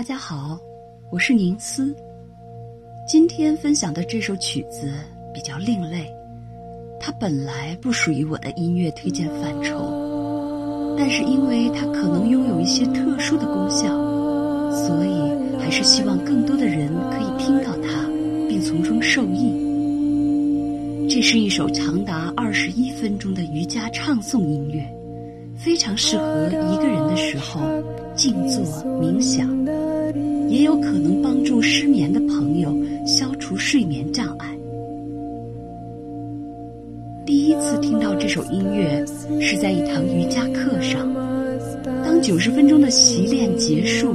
大家好，我是宁思。今天分享的这首曲子比较另类，它本来不属于我的音乐推荐范畴，但是因为它可能拥有一些特殊的功效，所以还是希望更多的人可以听到它，并从中受益。这是一首长达二十一分钟的瑜伽唱诵音乐，非常适合一个人的时候静坐冥想，也有可能帮助失眠的朋友消除睡眠障碍。第一次听到这首音乐是在一堂瑜伽课上，当九十分钟的习练结束，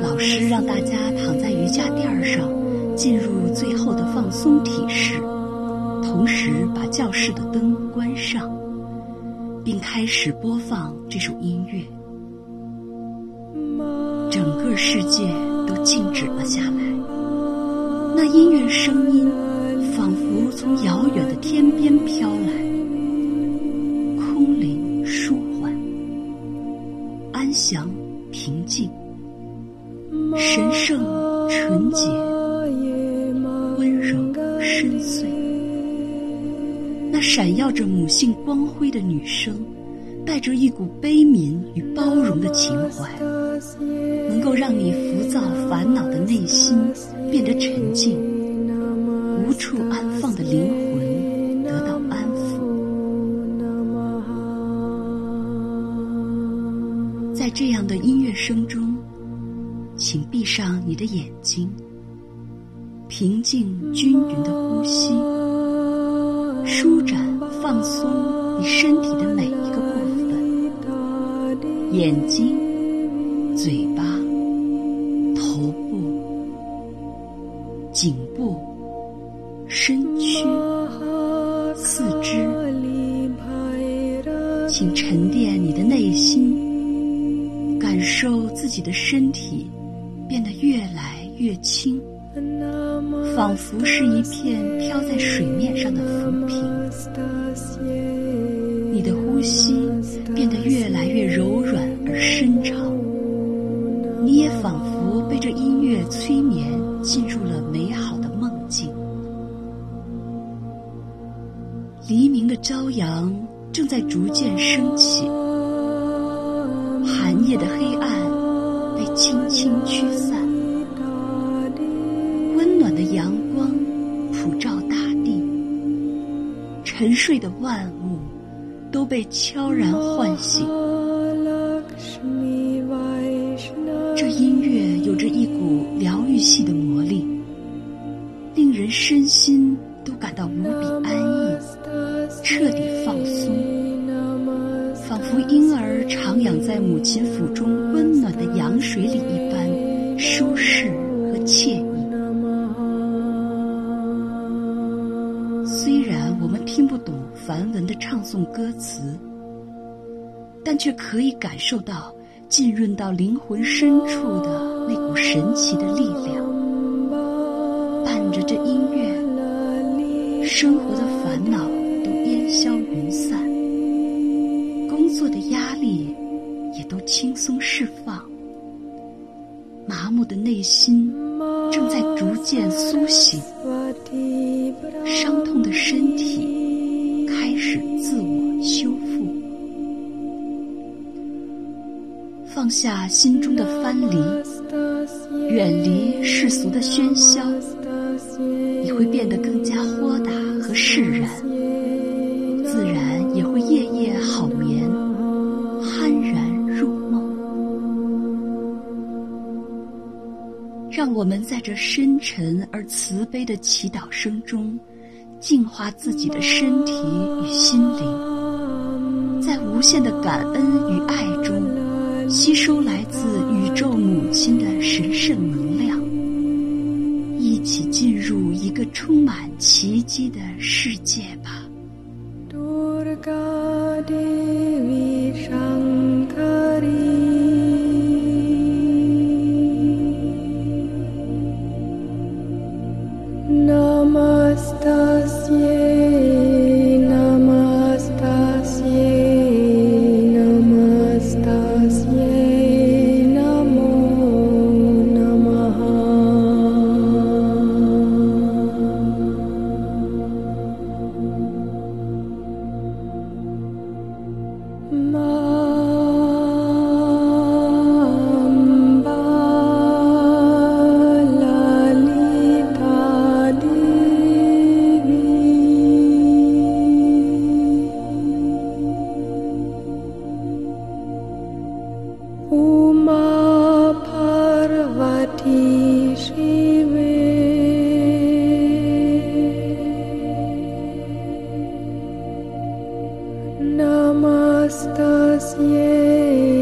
老师让大家躺在瑜伽垫上，进入最后的放松体式。同时把教室的灯关上，并开始播放这首音乐。整个世界都静止了下来，那音乐声音仿佛从遥远的天边飘来，空灵舒缓，安详平静，神圣纯洁，温柔深邃。那闪耀着母性光辉的女声，带着一股悲悯与包容的情怀，能够让你浮躁烦恼的内心变得沉静，无处安放的灵魂得到安抚。在这样的音乐声中，请闭上你的眼睛，平静均匀的呼吸。舒展、放松你身体的每一个部分：眼睛、嘴巴、头部、颈部、身躯、四肢。请沉淀你的内心，感受自己的身体变得越来越轻。仿佛是一片飘在水面上的浮萍，你的呼吸进入了美好的梦境。黎明的朝阳正在逐渐升起，寒夜的黑暗被轻轻驱散。温暖的阳光普照大地，沉睡的万物都被悄然唤醒。这音乐有着一股疗愈系的，人身心都感到无比安逸，彻底放松，仿佛婴儿徜徉在母亲腹中温暖的羊水里一般舒适和惬意。虽然我们听不懂梵文的唱诵歌词，但却可以感受到浸润到灵魂深处的那股神奇的力量。着这音乐，生活的烦恼都烟消云散，工作的压力也都轻松释放，麻木的内心正在逐渐苏醒，伤痛的身体。开始自我修复，放下心中的藩篱，远离世俗的喧嚣，你会变得更加豁达和释然，自然也会夜夜好眠，酣然入梦。让我们在这深沉而慈悲的祈祷声中。净化自己的身体与心灵，在无限的感恩与爱中，吸收来自宇宙母亲的神圣能量，一起进入一个充满奇迹的世界吧。hasta siempre.